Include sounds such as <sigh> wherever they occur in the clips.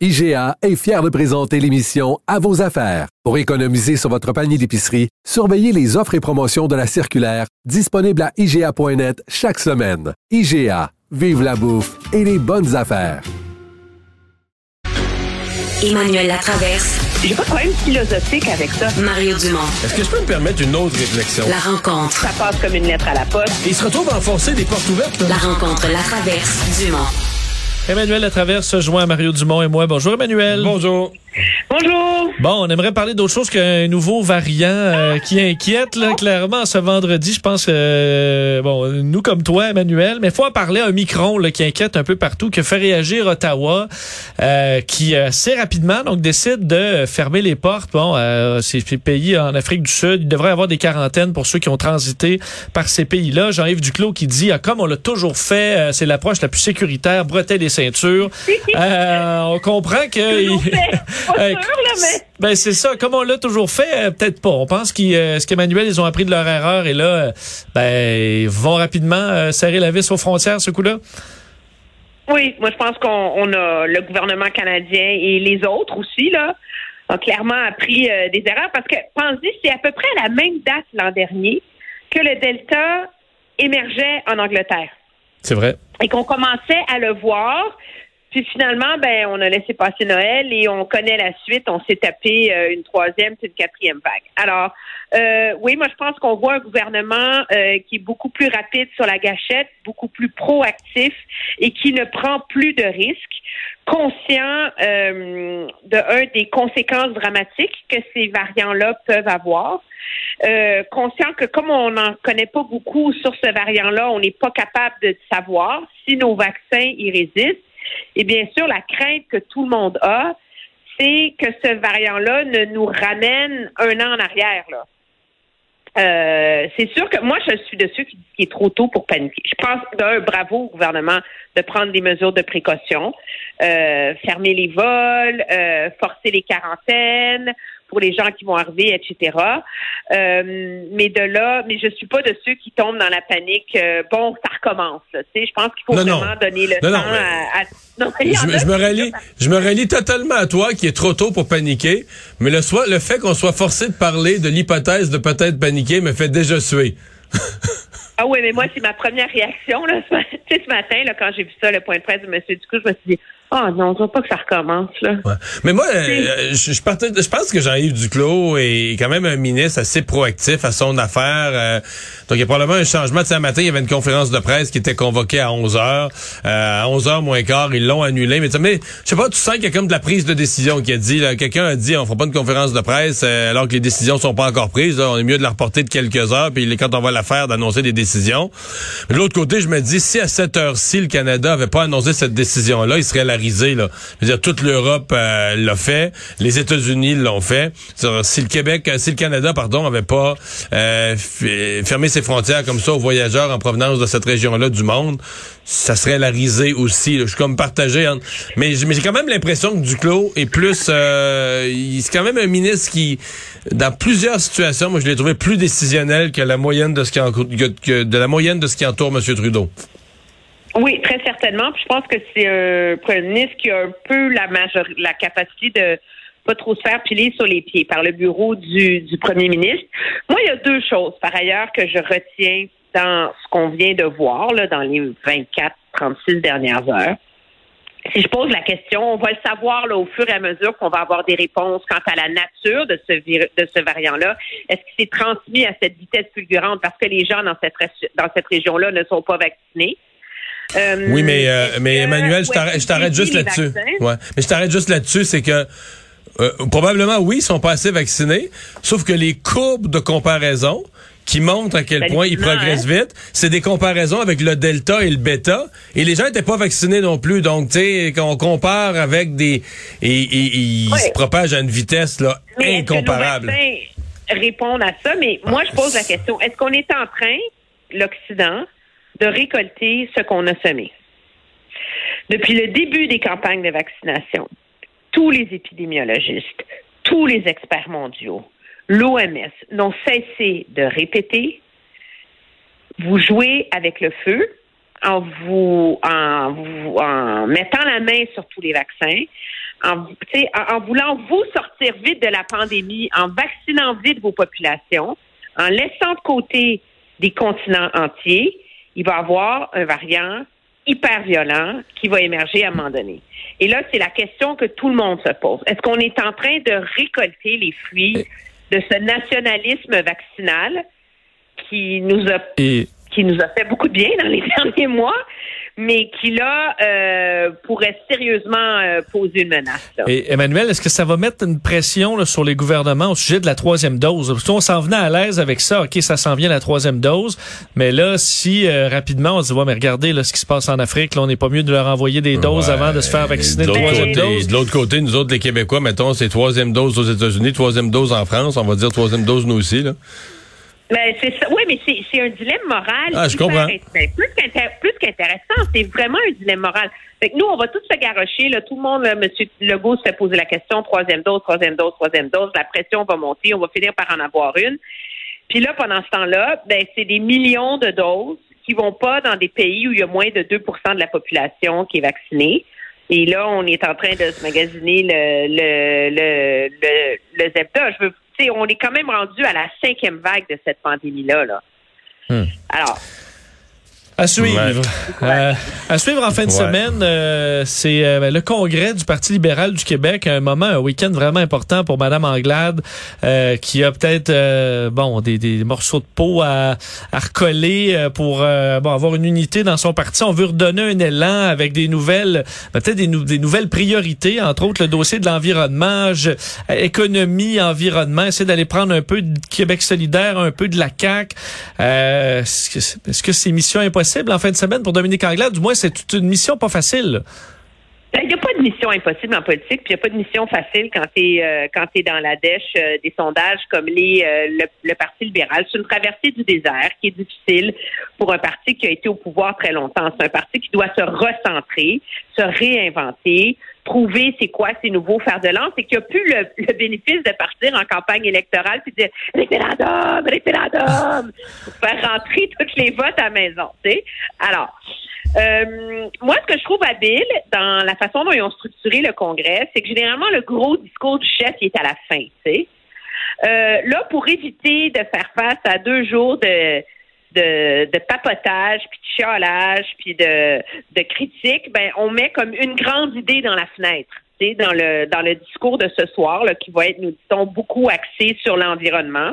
IGA est fier de présenter l'émission À vos affaires. Pour économiser sur votre panier d'épicerie, surveillez les offres et promotions de la circulaire disponible à IGA.net chaque semaine. IGA, vive la bouffe et les bonnes affaires. Emmanuel Latraverse. J'ai pas de problème philosophique avec ça. Mario Dumont. Est-ce que je peux me permettre une autre réflexion? La rencontre. Ça passe comme une lettre à la poste. il se retrouve à enfoncer des portes ouvertes. La rencontre, la traverse, Dumont. Emmanuel Latraverse se joint à Mario Dumont et moi. Bonjour Emmanuel. Bonjour. Bonjour. Bon, on aimerait parler d'autre chose qu'un nouveau variant euh, qui inquiète là, clairement ce vendredi. Je pense que euh, bon, nous comme toi, Emmanuel, mais faut en parler un micron là, qui inquiète un peu partout, qui fait réagir Ottawa, euh, qui assez rapidement donc décide de fermer les portes. Bon, ces pays en Afrique du Sud, il devrait y avoir des quarantaines pour ceux qui ont transité par ces pays-là. Jean-Yves Duclos qui dit, ah, comme on l'a toujours fait, c'est l'approche la plus sécuritaire, bretelle les ceintures. on comprend que <laughs> ben c'est ça, comme on l'a toujours fait, euh, peut-être pas. On pense qu'est-ce euh, qu'Emmanuel ils ont appris de leur erreur et là, euh, ben ils vont rapidement serrer la vis aux frontières ce coup-là. Oui, moi je pense qu'on a le gouvernement canadien et les autres aussi là ont clairement appris des erreurs parce que pensez c'est à peu près à la même date l'an dernier que le Delta émergeait en Angleterre. C'est vrai. Et qu'on commençait à le voir puis finalement, ben, on a laissé passer Noël et on connaît la suite. On s'est tapé euh, une troisième, puis une quatrième vague. Alors, euh, oui, moi je pense qu'on voit un gouvernement euh, qui est beaucoup plus rapide sur la gâchette, beaucoup plus proactif et qui ne prend plus de risques, conscient de un des conséquences dramatiques que ces variants-là peuvent avoir. conscient que comme on n'en connaît pas beaucoup sur ce variant-là, on n'est pas capable de savoir si nos vaccins y résistent. Et bien sûr, la crainte que tout le monde a, c'est que ce variant-là ne nous ramène un an en arrière. Euh, c'est sûr que moi, je suis de ceux qui disent qu'il est trop tôt pour paniquer. Je pense d'un bravo au gouvernement de prendre des mesures de précaution, euh, fermer les vols, euh, forcer les quarantaines, pour les gens qui vont arriver, etc. Euh, mais de là, mais je suis pas de ceux qui tombent dans la panique. Euh, bon, ça recommence. Tu sais, je pense qu'il faut vraiment donner le temps à, <laughs> je, me rallie, je me rallie totalement à toi qui est trop tôt pour paniquer. Mais le, soit, le fait qu'on soit forcé de parler de l'hypothèse de peut-être paniquer me fait déjà suer. ah oui, mais moi, c'est ma première réaction. Là, ce, ce matin, là, quand j'ai vu ça, le point de presse de M. Ducou, je me suis dit, ah non, je veux pas que ça recommence là. Mais moi, euh, je, je, pense que Jean-Yves Duclos est quand même un ministre assez proactif à son affaire. Euh, donc il y a probablement un changement. Ce matin, il y avait une conférence de presse qui était convoquée à 11 heures. Euh, à 11 heures moins quart, ils l'ont annulé. Mais, mais je sais pas, tu sens qu'il y a comme de la prise de décision qui a dit. Quelqu'un a dit, on fera pas de conférence de presse alors que les décisions sont pas encore prises. On est mieux de la reporter de quelques heures. Puis quand on va la faire, d'annoncer des décisions. de l'autre côté, je me dis, si à cette heure-ci le Canada avait pas annoncé cette décision-là, il serait la Là. Je veux dire, toute l'Europe euh, l'a fait, les États-Unis l'ont fait. Si le Québec, euh, si le Canada, pardon, avait pas euh, fermé ses frontières comme ça aux voyageurs en provenance de cette région-là du monde, ça serait la risée aussi. Je suis comme partagé. Mais, j'ai quand même l'impression que Duclos est plus... Euh, c'est quand même un ministre qui, dans plusieurs situations, moi je l'ai trouvé plus décisionnel que la moyenne de ce qui, que, de la moyenne de ce qui entoure M. Trudeau. Oui, très certainement. je pense que c'est un premier ministre qui a un peu la major... la capacité de pas trop se faire piler sur les pieds par le bureau du, du premier ministre. Moi, il y a deux choses, par ailleurs, que je retiens dans ce qu'on vient de voir là, dans les 24, 36 dernières heures. Si je pose la question, on va le savoir là, au fur et à mesure qu'on va avoir des réponses quant à la nature de ce, de ce variant-là. Est-ce qu'il s'est transmis à cette vitesse fulgurante parce que les gens dans cette, dans cette région-là ne sont pas vaccinés? Euh, oui, mais, euh, mais Emmanuel, je t'arrête juste là-dessus. Ouais. Mais je t'arrête juste là-dessus, c'est que euh, probablement, oui, ils sont pas assez vaccinés, sauf que les courbes de comparaison qui montrent à quel point ils progressent hein? vite. C'est des comparaisons avec le delta et le bêta. Et les gens n'étaient pas vaccinés non plus. Donc, tu sais, quand on compare avec des... Et, ils se propagent à une vitesse là, Mais incomparable. répondent à ça? Mais moi, je pose la question. Est-ce qu'on est en train, l'Occident, de récolter ce qu'on a semé? Depuis le début des campagnes de vaccination, tous les épidémiologistes, tous les experts mondiaux, l'OMS n'ont cessé de répéter vous jouez avec le feu en mettant la main sur tous les vaccins, en voulant vous sortir vite de la pandémie, en vaccinant vite vos populations, en laissant de côté des continents entiers, il va y avoir un variant hyper violent qui va émerger à un moment donné. Et là, c'est la question que tout le monde se pose. Est-ce qu'on est en train de récolter les fruits de ce nationalisme vaccinal qui nous a Et qui nous a fait beaucoup de bien dans les <laughs> derniers mois, mais qui là euh, pourrait sérieusement euh, poser une menace. là. Et Emmanuel, est-ce que ça va mettre une pression là, sur les gouvernements au sujet de la troisième dose? Parce qu'on s'en venait à l'aise avec ça. OK, ça s'en vient la troisième dose. Mais là, si euh, rapidement on se dit, ouais, mais regardez là, ce qui se passe en Afrique, là, on n'est pas mieux de leur envoyer des doses Ouais. avant de se faire vacciner de troisième côté, dose. de l'autre côté, nous autres, les Québécois, mettons, c'est troisième dose aux États-Unis, troisième dose en France. On va dire troisième dose nous aussi. Là. Ben, c'est ça. Oui, mais c'est, c'est un dilemme moral. Ah, je comprends. ben, plus, qu'intér- plus qu'intéressant, c'est vraiment un dilemme moral. Fait que nous, on va tous se garrocher. Là, tout le monde, là, M. Legault se poser la question, troisième dose, troisième dose, troisième dose. La pression va monter. On va finir par en avoir une. Puis là, pendant ce temps-là, ben, c'est des millions de doses qui vont pas dans des pays où il y a moins de 2 de la population qui est vaccinée. Et là, on est en train de se magasiner le, le, le, le, le Zepta. Je veux, on est quand même rendu à la cinquième vague de cette pandémie-là. Là. Hmm. Alors, À suivre. Euh, à suivre en fin de Ouais. semaine, euh, c'est euh, ben, le congrès du Parti libéral du Québec, un moment, un week-end vraiment important pour Madame Anglade, euh, qui a peut-être euh, bon des, des morceaux de peau à, à recoller euh, pour euh, bon avoir une unité dans son parti. On veut redonner un élan avec des nouvelles, ben, peut-être des, nou- des nouvelles priorités, entre autres le dossier de l'environnement, économie, environnement, essayer d'aller prendre un peu de Québec solidaire, un peu de la CAQ. Euh, est-ce que c'est- est-ce que c'est mission en fin de semaine pour Dominique Anglade? Du moins, c'est une mission pas facile. là. Ben, Il n'y a pas de mission impossible en politique, puis il n'y a pas de mission facile quand tu es, t'es dans la dèche euh, des sondages comme les, euh, le, le Parti libéral. C'est une traversée du désert qui est difficile pour un parti qui a été au pouvoir très longtemps. C'est un parti qui doit se recentrer, se réinventer, trouver c'est quoi ses nouveaux fers de lance et qui a plus le, bénéfice de partir en campagne électorale puis de dire référendum, référendum, pour faire rentrer tous les votes à la maison. tu sais. Alors, euh, moi, ce que je trouve habile dans la façon dont ils ont structuré le Congrès, c'est que généralement, le gros discours du chef il est à la fin. Euh, là, pour éviter de faire face à deux jours de, de, de papotage, puis de chiolage, puis de, de critique, ben, on met comme une grande idée dans la fenêtre. Dans le, dans le discours de ce soir, là, qui va être, nous dit-on, beaucoup axé sur l'environnement.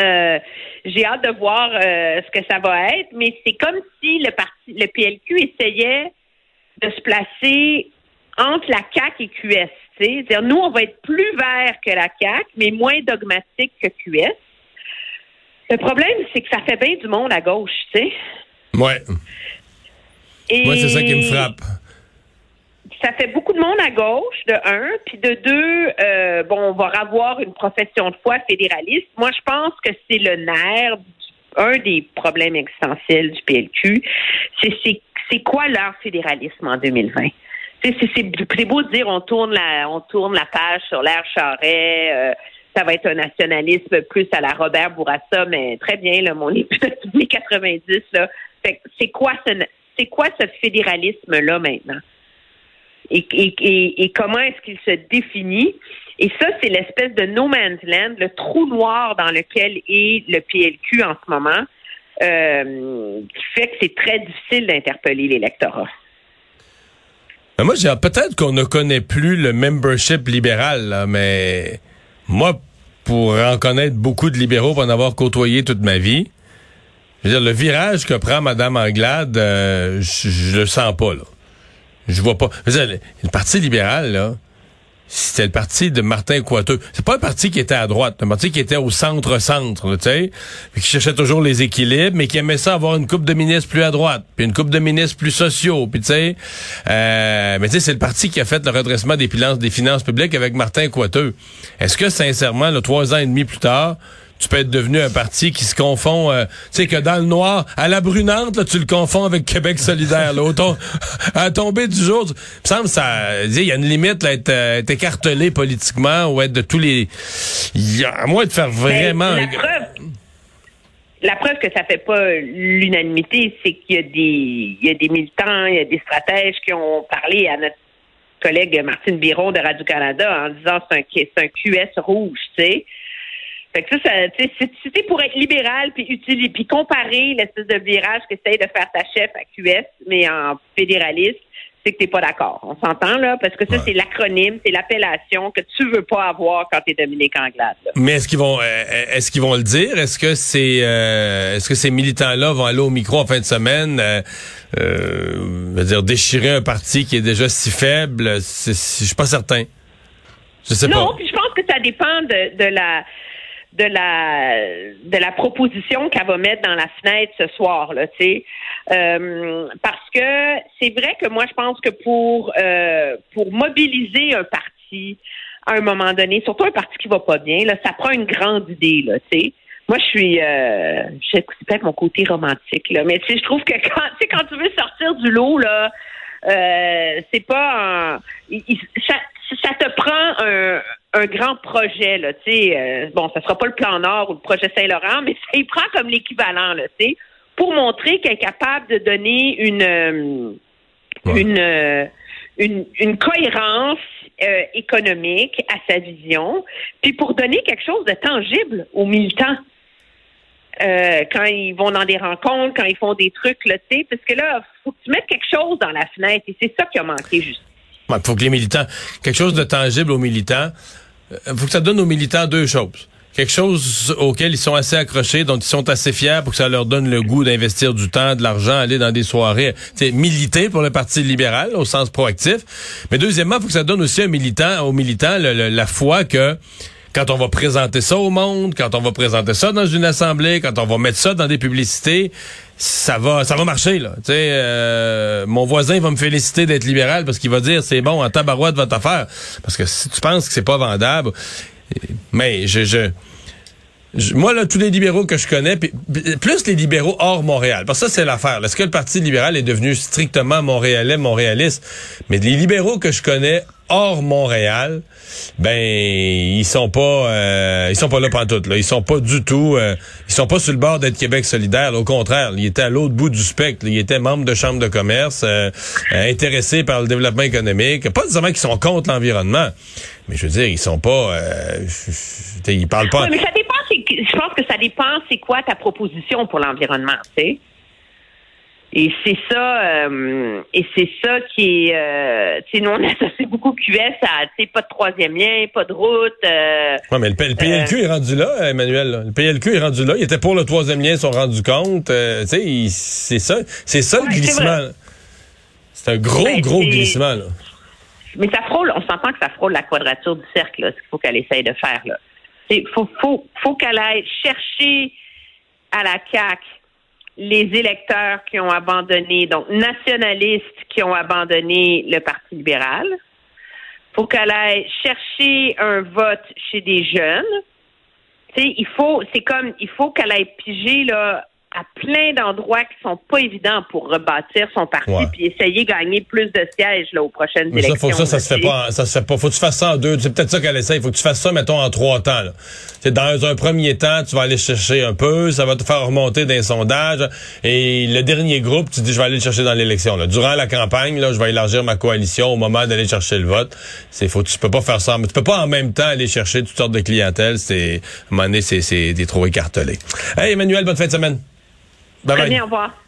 Euh, j'ai hâte de voir euh, ce que ça va être, mais c'est comme si le parti, le PLQ essayait de se placer entre la CAC et QS. C'est-à-dire, nous, on va être plus vert que la CAC, mais moins dogmatique que QS. Le problème, c'est que ça fait bien du monde à gauche, tu sais. Ouais. Et Moi, c'est ça qui me frappe. ça fait beaucoup de monde à gauche, de un, puis de deux, euh, bon, on va avoir une profession de foi fédéraliste. Moi, je pense que c'est le nerf, un des problèmes existentiels du PLQ. C'est c'est quoi leur fédéralisme en 2020? Tu sais, C'est c'est- c'est beau de dire on tourne la on tourne la page sur l'ère Charret. euh, ça va être un nationalisme plus à la Robert Bourassa, mais très bien, là, mon les 90, là. C'est quoi ce c'est quoi ce fédéralisme-là maintenant? et, et, et, comment est-ce qu'il se définit? Et ça, c'est l'espèce de no man's land, le trou noir dans lequel est le PLQ en ce moment, euh, qui fait que c'est très difficile d'interpeller l'électorat. Mais moi, j'ai peut-être qu'on ne connaît plus le membership libéral, là, mais moi, pour en connaître beaucoup de libéraux, pour en avoir côtoyé toute ma vie, je veux dire, le virage que prend Mme Anglade, euh, je, le sens pas, là. Je vois pas. Je le Parti libéral, là, c'était le parti de Martin Coiteux. C'est pas un parti qui était à droite, un parti qui était au centre-centre, tu sais, qui cherchait toujours les équilibres, mais qui aimait ça avoir une coupe de ministres plus à droite, puis une coupe de ministres plus sociaux, puis tu sais, euh, mais tu sais, c'est le parti qui a fait le redressement des finances, publiques avec Martin Coiteux. Est-ce que sincèrement, le trois ans et demi plus tard, tu peux être devenu un parti qui se confond, euh, tu sais que dans le noir, à la brunante, là, tu le confonds avec Québec solidaire. Là, autant, <laughs> à tomber du jour, il me semble ça, il y a une limite là, être, euh, être, écartelé politiquement ou être de tous les, y a, à moins de faire vraiment. La preuve, la preuve que ça fait pas l'unanimité, c'est qu'il y a des, il y a des militants, il y a des stratèges qui ont parlé à notre collègue Martine Biron de Radio Canada en disant c'est un, c'est un QS rouge, tu sais. Fait que ça, ça c'était pour être libéral puis utiliser puis comparer l'espèce de virage qu'essaye de faire ta chef à QS, mais en fédéraliste, c'est que t'es pas d'accord. On s'entend là, parce que ça, ouais. c'est l'acronyme, c'est l'appellation que tu veux pas avoir quand t'es Dominique Anglade. Là. Mais est-ce qu'ils vont euh, est-ce qu'ils vont le dire? Est-ce que c'est euh, est-ce que ces militants-là vont aller au micro en fin de semaine euh, euh, dire déchirer un parti qui est déjà si faible? Je suis pas certain. Je sais non, pas. Non, puis je pense que ça dépend de, de la de la de la proposition qu'elle va mettre dans la fenêtre ce soir là, tu sais, euh, parce que c'est vrai que moi je pense que pour euh, pour mobiliser un parti à un moment donné, surtout un parti qui va pas bien, là, ça prend une grande idée là, tu sais. Moi, je suis, euh, je sais peut-être mon côté romantique là, mais tu je trouve que <laughs> quand, tu quand tu veux sortir du lot là, euh, c'est pas, un, ça, ça te prend un, un grand projet, là, tu sais, euh, bon, ça sera pas le plan Nord ou le projet Saint-Laurent, <laughs> mais ça y prend comme l'équivalent, là, tu sais, pour montrer qu'elle est capable de donner une euh, ouais. une, euh, une, une cohérence économique à sa vision, puis pour donner quelque chose de tangible aux militants. Quand ils vont dans des rencontres, quand ils font des trucs, là, tu sais, parce que là, faut que tu mettes quelque chose dans la fenêtre, et c'est ça qui a manqué, juste. Il faut que les militants, quelque chose de tangible aux militants, il faut que ça donne aux militants deux choses. Quelque chose auquel ils sont assez accrochés, dont ils sont assez fiers pour que ça leur donne le goût d'investir du temps, de l'argent, aller dans des soirées, militer pour le Parti libéral au sens proactif. Mais deuxièmement, il faut que ça donne aussi aux militants le, le, la foi que quand on va présenter ça au monde, quand on va présenter ça dans une assemblée, quand on va mettre ça dans des publicités, ça va ça va marcher là. Tu euh, mon voisin va me féliciter d'être libéral parce qu'il va dire c'est bon en tabarouette votre affaire parce que si tu penses que c'est pas vendable mais je, je moi, là, tous les libéraux que je connais, plus les libéraux hors Montréal, parce que ça, c'est l'affaire. Est-ce que le Parti libéral est devenu strictement montréalais, montréaliste? Mais les libéraux que je connais hors Montréal, ben ils sont pas euh, ils sont pas là pantoute là, ils sont pas du tout euh, ils sont pas sur le bord d'être Québec solidaire, au contraire, ils étaient à l'autre bout du spectre, ils étaient membres de chambre de commerce, euh, intéressés par le développement économique, pas nécessairement qu'ils sont contre l'environnement, mais je veux dire, ils sont pas ils parlent pas mais ça dépend je pense que ça dépend c'est quoi ta proposition pour l'environnement, tu sais? Et c'est ça, euh, et c'est ça qui est, euh, tu sais, nous on <laughs> associe beaucoup QS à, tu sais, pas de troisième lien, pas de route. Euh, ouais, mais le, le PLQ euh, est rendu là, Emmanuel. Là. Le PLQ est rendu là. Il était pour le troisième lien, ils sont rendus compte. Tu sais, c'est ça, c'est ça ouais, le glissement. C'est un gros, ben, gros glissement là. Mais ça frôle, on s'entend que ça frôle la quadrature du cercle, là, ce qu'il faut qu'elle essaye de faire là. Il faut, qu'elle aille chercher à la CAQ les électeurs qui ont abandonné, donc nationalistes qui ont abandonné le Parti libéral. faut qu'elle aille chercher un vote chez des jeunes. Il faut, c'est comme, il faut qu'elle aille piger, là, à plein d'endroits qui sont pas évidents pour rebâtir son parti ouais. puis essayer de gagner plus de sièges là aux prochaines Mais élections. Ça, faut que ça, ça se fait pas, ça se fait pas. Faut que tu fasses ça en deux. C'est peut-être ça qu'elle essaie. Il faut que tu fasses ça, mettons, en trois temps. C'est dans un premier temps, tu vas aller chercher un peu, ça va te faire remonter d'un sondage. Et le dernier groupe, tu dis, je vais aller le chercher dans l'élection. Durant la campagne, là, je vais élargir ma coalition au moment d'aller chercher le vote. C'est faut, tu peux pas faire ça. Mais tu peux pas en même temps aller chercher toutes sortes de clientèle. C'est, à un moment donné, c'est, c'est, trop écartelé. Hey, Emmanuel, bonne fin de semaine. Bye Très.